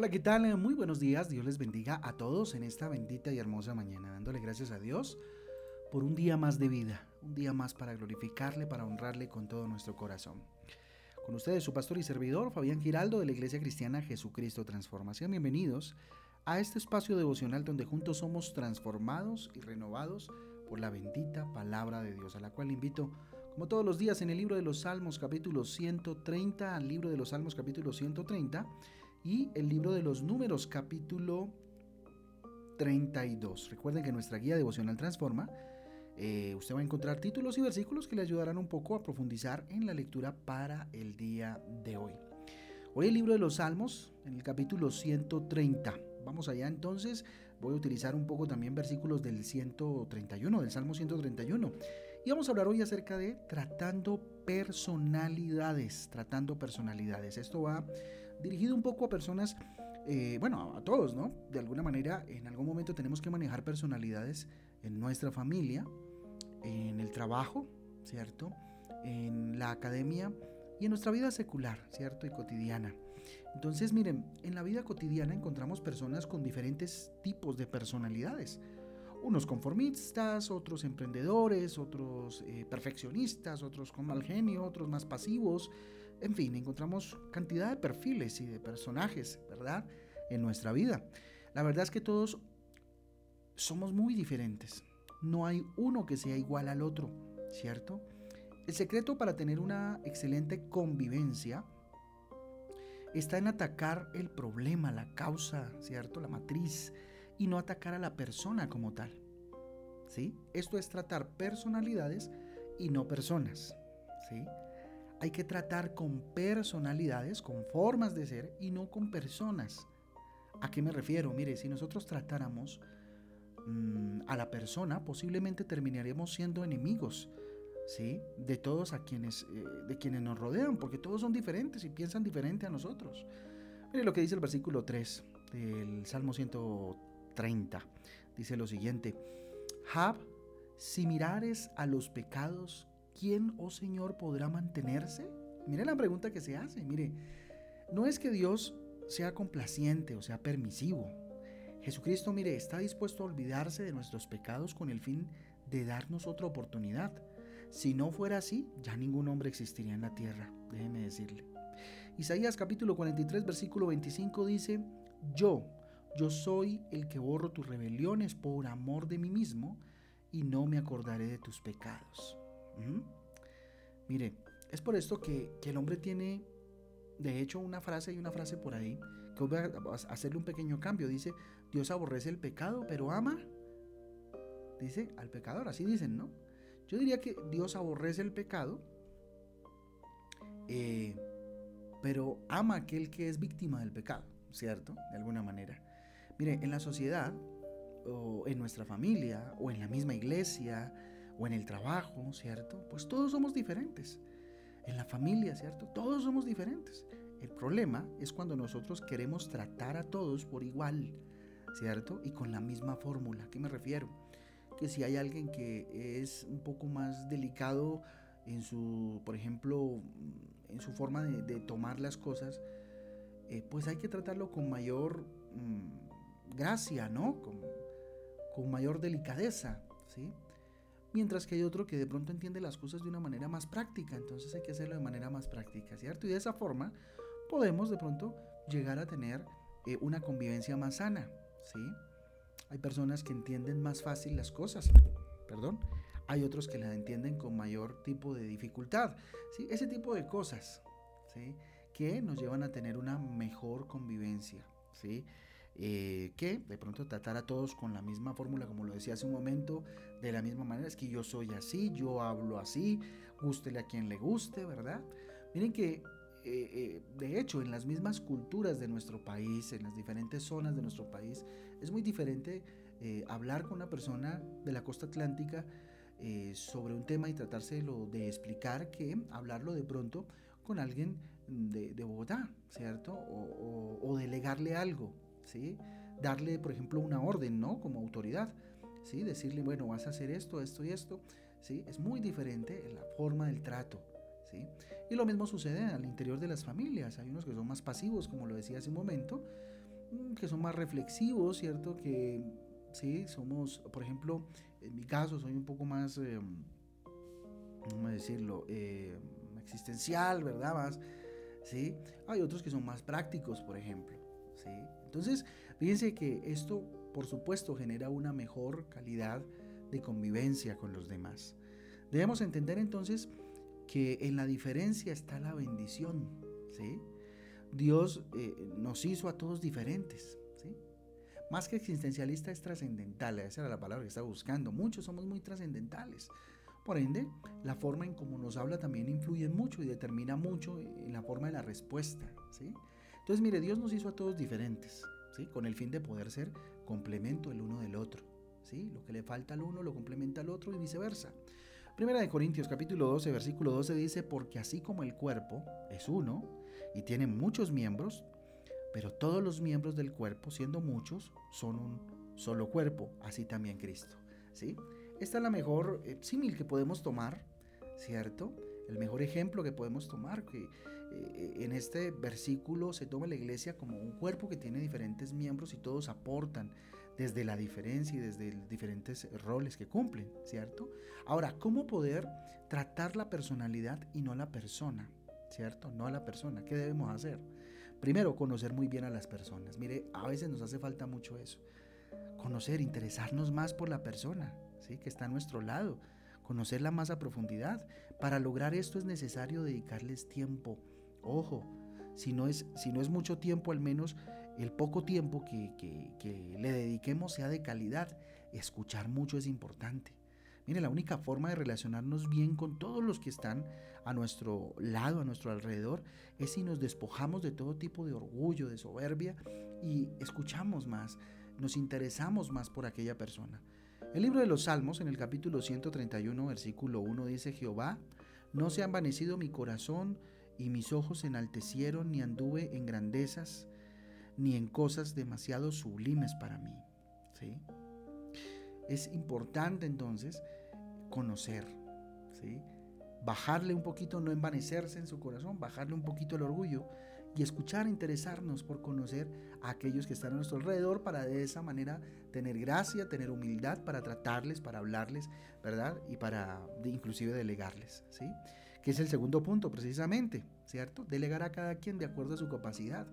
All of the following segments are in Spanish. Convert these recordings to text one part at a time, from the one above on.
Hola, ¿qué tal? Muy buenos días. Dios les bendiga a todos en esta bendita y hermosa mañana, dándole gracias a Dios por un día más de vida, un día más para glorificarle, para honrarle con todo nuestro corazón. Con ustedes su pastor y servidor, Fabián Giraldo de la Iglesia Cristiana Jesucristo Transformación. Bienvenidos a este espacio devocional donde juntos somos transformados y renovados por la bendita palabra de Dios, a la cual invito como todos los días en el libro de los Salmos capítulo 130, al libro de los Salmos capítulo 130 y el libro de los Números capítulo 32. Recuerden que nuestra guía devocional transforma. Eh, usted va a encontrar títulos y versículos que le ayudarán un poco a profundizar en la lectura para el día de hoy. Hoy el libro de los Salmos, en el capítulo 130. Vamos allá entonces, voy a utilizar un poco también versículos del 131, del Salmo 131. Y vamos a hablar hoy acerca de tratando personalidades, tratando personalidades. Esto va dirigido un poco a personas, eh, bueno, a todos, ¿no? De alguna manera, en algún momento tenemos que manejar personalidades en nuestra familia, en el trabajo, ¿cierto? En la academia y en nuestra vida secular, ¿cierto? Y cotidiana. Entonces, miren, en la vida cotidiana encontramos personas con diferentes tipos de personalidades. Unos conformistas, otros emprendedores, otros eh, perfeccionistas, otros con mal genio, otros más pasivos. En fin, encontramos cantidad de perfiles y de personajes, ¿verdad? En nuestra vida. La verdad es que todos somos muy diferentes. No hay uno que sea igual al otro, ¿cierto? El secreto para tener una excelente convivencia está en atacar el problema, la causa, ¿cierto? La matriz y no atacar a la persona como tal. ¿Sí? Esto es tratar personalidades y no personas. ¿Sí? Hay que tratar con personalidades, con formas de ser y no con personas. ¿A qué me refiero? Mire, si nosotros tratáramos mm, a la persona, posiblemente terminaríamos siendo enemigos ¿sí? De todos a quienes, eh, de quienes nos rodean, porque todos son diferentes y piensan diferente a nosotros. Mire lo que dice el versículo 3 del Salmo 130. Dice lo siguiente, Jab, si mirares a los pecados, ¿quién, oh Señor, podrá mantenerse? Mire la pregunta que se hace, mire, no es que Dios sea complaciente o sea permisivo. Jesucristo, mire, está dispuesto a olvidarse de nuestros pecados con el fin de darnos otra oportunidad. Si no fuera así, ya ningún hombre existiría en la tierra, déjeme decirle. Isaías capítulo 43, versículo 25 dice, yo, yo soy el que borro tus rebeliones por amor de mí mismo y no me acordaré de tus pecados. Mire, es por esto que, el hombre tiene, de hecho, una frase y una frase por ahí, que voy a hacerle un pequeño cambio. Dice, Dios aborrece el pecado, pero ama, dice, al pecador. Así dicen, ¿no? Yo diría que Dios aborrece el pecado, eh, pero ama aquel que es víctima del pecado, ¿cierto? De alguna manera. Mire, en la sociedad, o en nuestra familia, o en la misma iglesia, o en el trabajo, ¿cierto? Pues todos somos diferentes. En la familia, ¿cierto? Todos somos diferentes. El problema es cuando nosotros queremos tratar a todos por igual, ¿cierto? Y con la misma fórmula. ¿A qué me refiero? que si hay alguien que es un poco más delicado en su, por ejemplo, en su forma de, tomar las cosas, eh, pues hay que tratarlo con mayor mm, gracia, ¿no? Con, con mayor delicadeza, ¿sí? Mientras que hay otro que de pronto entiende las cosas de una manera más práctica, entonces hay que hacerlo de manera más práctica, ¿cierto? Y de esa forma podemos de pronto llegar a tener eh, una convivencia más sana, ¿sí? Hay personas que entienden más fácil las cosas, perdón. Hay otros que las entienden con mayor tipo de dificultad. ¿sí? Ese tipo de cosas ¿sí? que nos llevan a tener una mejor convivencia. ¿sí? Eh, que de pronto tratar a todos con la misma fórmula, como lo decía hace un momento, de la misma manera, es que yo soy así, yo hablo así, gústele a quien le guste, ¿verdad? Miren que eh, eh, de hecho, en las mismas culturas de nuestro país, en las diferentes zonas de nuestro país, es muy diferente eh, hablar con una persona de la costa atlántica sobre un tema y tratárselo de explicar que hablarlo de pronto con alguien de, Bogotá, ¿cierto? O, delegarle algo, ¿sí? Darle, por ejemplo, una orden, ¿no? Como autoridad, ¿sí? Decirle, bueno, vas a hacer esto, esto y esto, ¿sí? Es muy diferente la forma del trato. Y lo mismo sucede al interior de las familias. Hay unos que son más pasivos, como lo decía hace un momento, mm, que son más reflexivos, ¿cierto? Que sí, somos, por ejemplo, en mi caso soy un poco más, eh, ¿cómo decirlo? Eh, existencial, ¿verdad? Más, ¿sí? Hay otros que son más prácticos, por ejemplo, ¿sí? Entonces, fíjense que esto, por supuesto, genera una mejor calidad de convivencia con los demás. Debemos entender entonces que en la diferencia está la bendición, ¿sí? Dios eh, nos hizo a todos diferentes, ¿sí? Más que existencialista es trascendental, esa era la palabra que estaba buscando. Muchos somos muy trascendentales. Por ende, la forma en cómo nos habla también influye mucho y determina mucho en la forma de la respuesta, ¿sí? Entonces, mire, Dios nos hizo a todos diferentes, ¿sí? Con el fin de poder ser complemento el uno del otro, ¿sí? Lo que le falta al uno lo complementa al otro y viceversa. Primera de Corintios capítulo 12, versículo 12 dice, porque así como el cuerpo es uno y tiene muchos miembros, pero todos los miembros del cuerpo, siendo muchos, son un solo cuerpo, así también Cristo. ¿sí? Esta es la mejor eh, símil que podemos tomar, ¿cierto? El mejor ejemplo que podemos tomar, que en este versículo se toma la iglesia como un cuerpo que tiene diferentes miembros y todos aportan desde la diferencia y desde diferentes roles que cumplen, ¿cierto? Ahora, ¿cómo poder tratar la personalidad y no la persona? ¿Cierto? No a la persona. ¿Qué debemos hacer? Primero, conocer muy bien a las personas. Mire, a veces nos hace falta mucho eso. Conocer, interesarnos más por la persona, ¿sí? Que está a nuestro lado. Conocerla más a profundidad. Para lograr esto es necesario dedicarles tiempo. Ojo, si no es, si no es mucho tiempo, al menos el poco tiempo que, que le dediquemos sea de calidad. Escuchar mucho es importante. Mire, la única forma de relacionarnos bien con todos los que están a nuestro lado, a nuestro alrededor, es si nos despojamos de todo tipo de orgullo, de soberbia y escuchamos más, nos interesamos más por aquella persona. El libro de los Salmos, en el capítulo 131, versículo 1, dice, Jehová, no se ha envanecido mi corazón y mis ojos se enaltecieron, ni anduve en grandezas, ni en cosas demasiado sublimes para mí. ¿Sí? Es importante entonces conocer, ¿sí? bajarle un poquito, no envanecerse en su corazón, bajarle un poquito el orgullo y escuchar, interesarnos por conocer a aquellos que están a nuestro alrededor para de esa manera tener gracia, tener humildad para tratarles, para hablarles, ¿verdad? Y para inclusive delegarles, ¿sí? Que es el segundo punto precisamente, ¿cierto? Delegar a cada quien de acuerdo a su capacidad.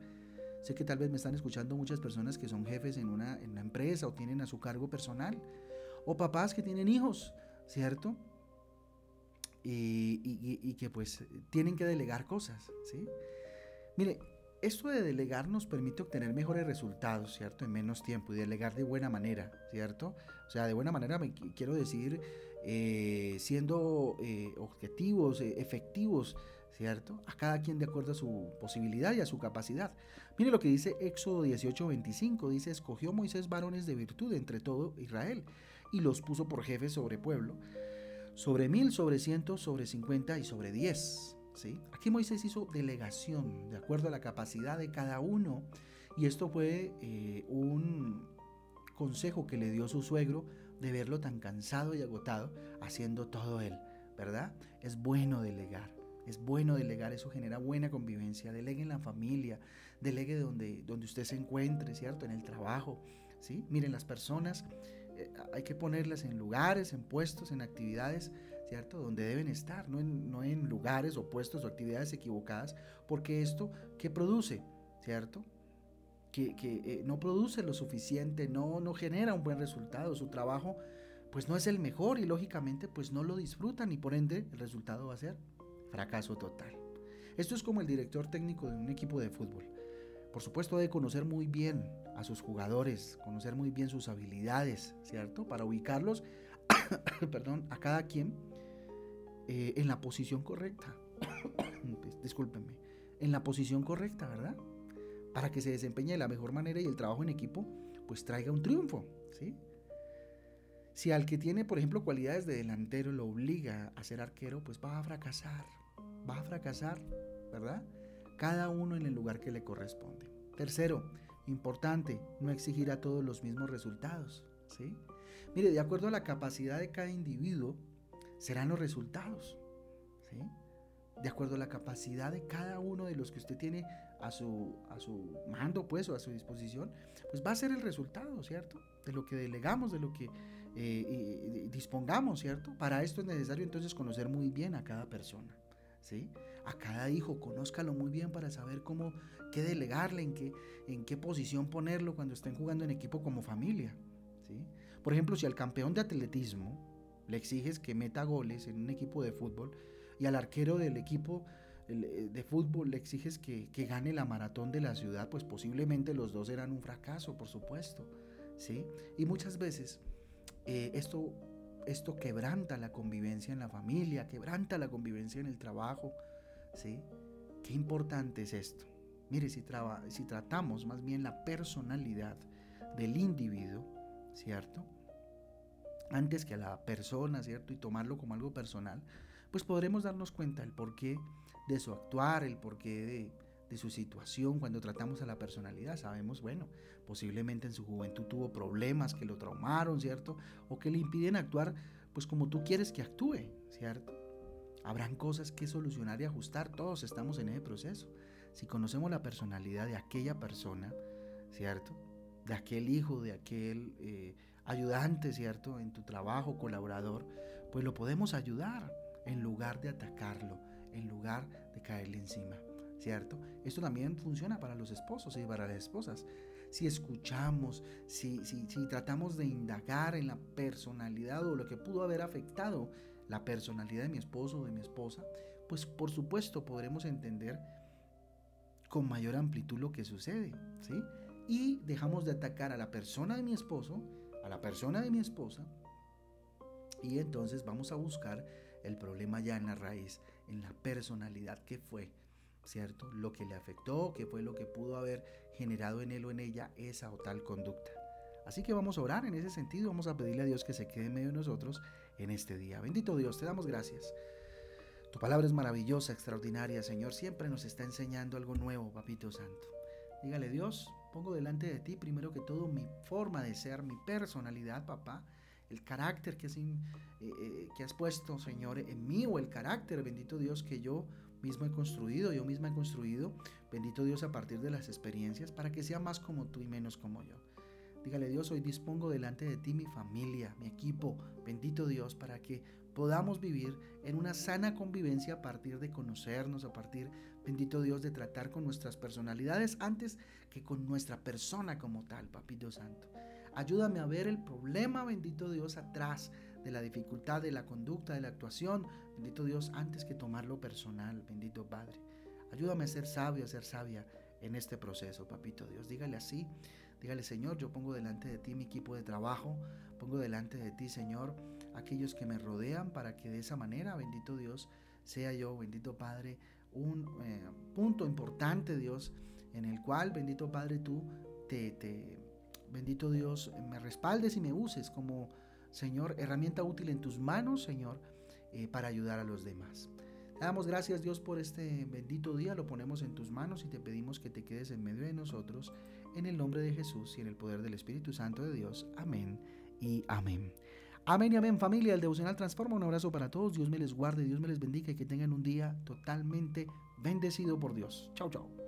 Sé que tal vez me están escuchando muchas personas que son jefes en una, en una empresa o tienen a su cargo personal, o papás que tienen hijos, ¿cierto? Y, que pues tienen que delegar cosas, ¿sí? Mire, esto de delegar nos permite obtener mejores resultados, ¿cierto? En menos tiempo y delegar de buena manera, ¿cierto? O sea, de buena manera me quiero decir eh, siendo eh, objetivos, eh, efectivos, ¿cierto? A cada quien de acuerdo a su posibilidad y a su capacidad. Mire lo que dice Éxodo 18:25, dice, escogió Moisés varones de virtud entre todo Israel y los puso por jefes sobre pueblo, sobre mil, sobre cientos, sobre cincuenta y sobre diez. ¿sí? Aquí Moisés hizo delegación de acuerdo a la capacidad de cada uno y esto fue un consejo que le dio su suegro de verlo tan cansado y agotado haciendo todo él, ¿verdad? Es bueno delegar. Es bueno delegar, eso genera buena convivencia. Delegue en la familia, delegue donde, donde usted se encuentre, ¿cierto? En el trabajo, ¿sí? Miren, las personas eh, hay que ponerlas en lugares, en puestos, en actividades, ¿cierto? Donde deben estar, no en, no en lugares o puestos o actividades equivocadas, porque esto, ¿qué produce? ¿Cierto? Que, eh, no produce lo suficiente, no, no genera un buen resultado, su trabajo pues no es el mejor y lógicamente pues no lo disfrutan y por ende el resultado va a ser fracaso total. Esto es como el director técnico de un equipo de fútbol. Por supuesto, debe conocer muy bien a sus jugadores, conocer muy bien sus habilidades, ¿cierto? Para ubicarlos, perdón, a cada quien eh, en la posición correcta. Discúlpenme, en la posición correcta, ¿verdad? Para que se desempeñe de la mejor manera y el trabajo en equipo, pues traiga un triunfo, ¿sí? Si al que tiene, por ejemplo, cualidades de delantero lo obliga a ser arquero, pues va a fracasar, va a fracasar, ¿verdad? cada uno en el lugar que le corresponde. Tercero, importante, no exigir a todos los mismos resultados. ¿sí? Mire, de acuerdo a la capacidad de cada individuo, serán los resultados. ¿sí? De acuerdo a la capacidad de cada uno de los que usted tiene a su, a su mando, pues, o a su disposición, pues va a ser el resultado, ¿cierto? De lo que delegamos, de lo que eh, dispongamos, ¿cierto? Para esto es necesario entonces conocer muy bien a cada persona, ¿sí? A cada hijo, conózcalo muy bien para saber cómo, qué delegarle, en qué, en qué posición ponerlo cuando estén jugando en equipo como familia, ¿sí? Por ejemplo, si al campeón de atletismo le exiges que meta goles en un equipo de fútbol y al arquero del equipo eh, de fútbol le exiges que, gane la maratón de la ciudad, pues posiblemente los dos eran un fracaso, por supuesto. ¿sí? Y muchas veces eh, esto, esto quebranta la convivencia en la familia, quebranta la convivencia en el trabajo. ¿sí? Qué importante es esto. Mire, si, si tratamos más bien la personalidad del individuo, ¿cierto? Antes que a la persona, ¿cierto? Y tomarlo como algo personal, pues podremos darnos cuenta del porqué de su actuar, el porqué de, su situación cuando tratamos a la personalidad. Sabemos, bueno, posiblemente en su juventud tuvo problemas que lo traumaron, ¿cierto? O que le impiden actuar pues como tú quieres que actúe, ¿cierto? Habrán cosas que solucionar y ajustar, todos estamos en ese proceso. Si conocemos la personalidad de aquella persona, ¿cierto? De aquel hijo, de aquel eh, ayudante, ¿cierto? En tu trabajo, colaborador, pues lo podemos ayudar en lugar de atacarlo, en lugar de caerle encima, ¿cierto? Esto también funciona para los esposos y para las esposas. Si escuchamos, si, si, si tratamos de indagar en la personalidad o lo que pudo haber afectado la personalidad de mi esposo o de mi esposa, pues por supuesto podremos entender con mayor amplitud lo que sucede, ¿sí? Y dejamos de atacar a la persona de mi esposo, a la persona de mi esposa, y entonces vamos a buscar el problema ya en la raíz en la personalidad que fue, ¿cierto? Lo que le afectó, que fue lo que pudo haber generado en él o en ella esa o tal conducta. Así que vamos a orar en ese sentido, vamos a pedirle a Dios que se quede en medio de nosotros en este día. Bendito Dios, te damos gracias. Tu palabra es maravillosa, extraordinaria, Señor. Siempre nos está enseñando algo nuevo, Papito Santo. Dígale, Dios, pongo delante de ti primero que todo mi forma de ser, mi personalidad, papá el carácter que has, eh, eh, que has puesto, Señor, en mí o el carácter, bendito Dios, que yo mismo he construido, yo misma he construido, bendito Dios, a partir de las experiencias, para que sea más como tú y menos como yo. Dígale Dios, hoy dispongo delante de ti mi familia, mi equipo, bendito Dios, para que podamos vivir en una sana convivencia a partir de conocernos, a partir, bendito Dios, de tratar con nuestras personalidades antes que con nuestra persona como tal, Papito Santo. Ayúdame a ver el problema, bendito Dios, atrás de la dificultad de la conducta, de la actuación, bendito Dios, antes que tomarlo personal, bendito Padre. Ayúdame a ser sabio, a ser sabia en este proceso, papito Dios. Dígale así, dígale Señor, yo pongo delante de ti mi equipo de trabajo, pongo delante de ti, Señor, aquellos que me rodean para que de esa manera, bendito Dios, sea yo, bendito Padre, un eh, punto importante, Dios, en el cual, bendito Padre, tú te, te Bendito Dios, me respaldes y me uses como, Señor, herramienta útil en tus manos, Señor, eh, para ayudar a los demás. Te damos gracias, Dios, por este bendito día. Lo ponemos en tus manos y te pedimos que te quedes en medio de nosotros. En el nombre de Jesús y en el poder del Espíritu Santo de Dios. Amén y amén. Amén y amén familia, el devocional transforma. Un abrazo para todos, Dios me les guarde, Dios me les bendiga y que tengan un día totalmente bendecido por Dios. Chao, chao.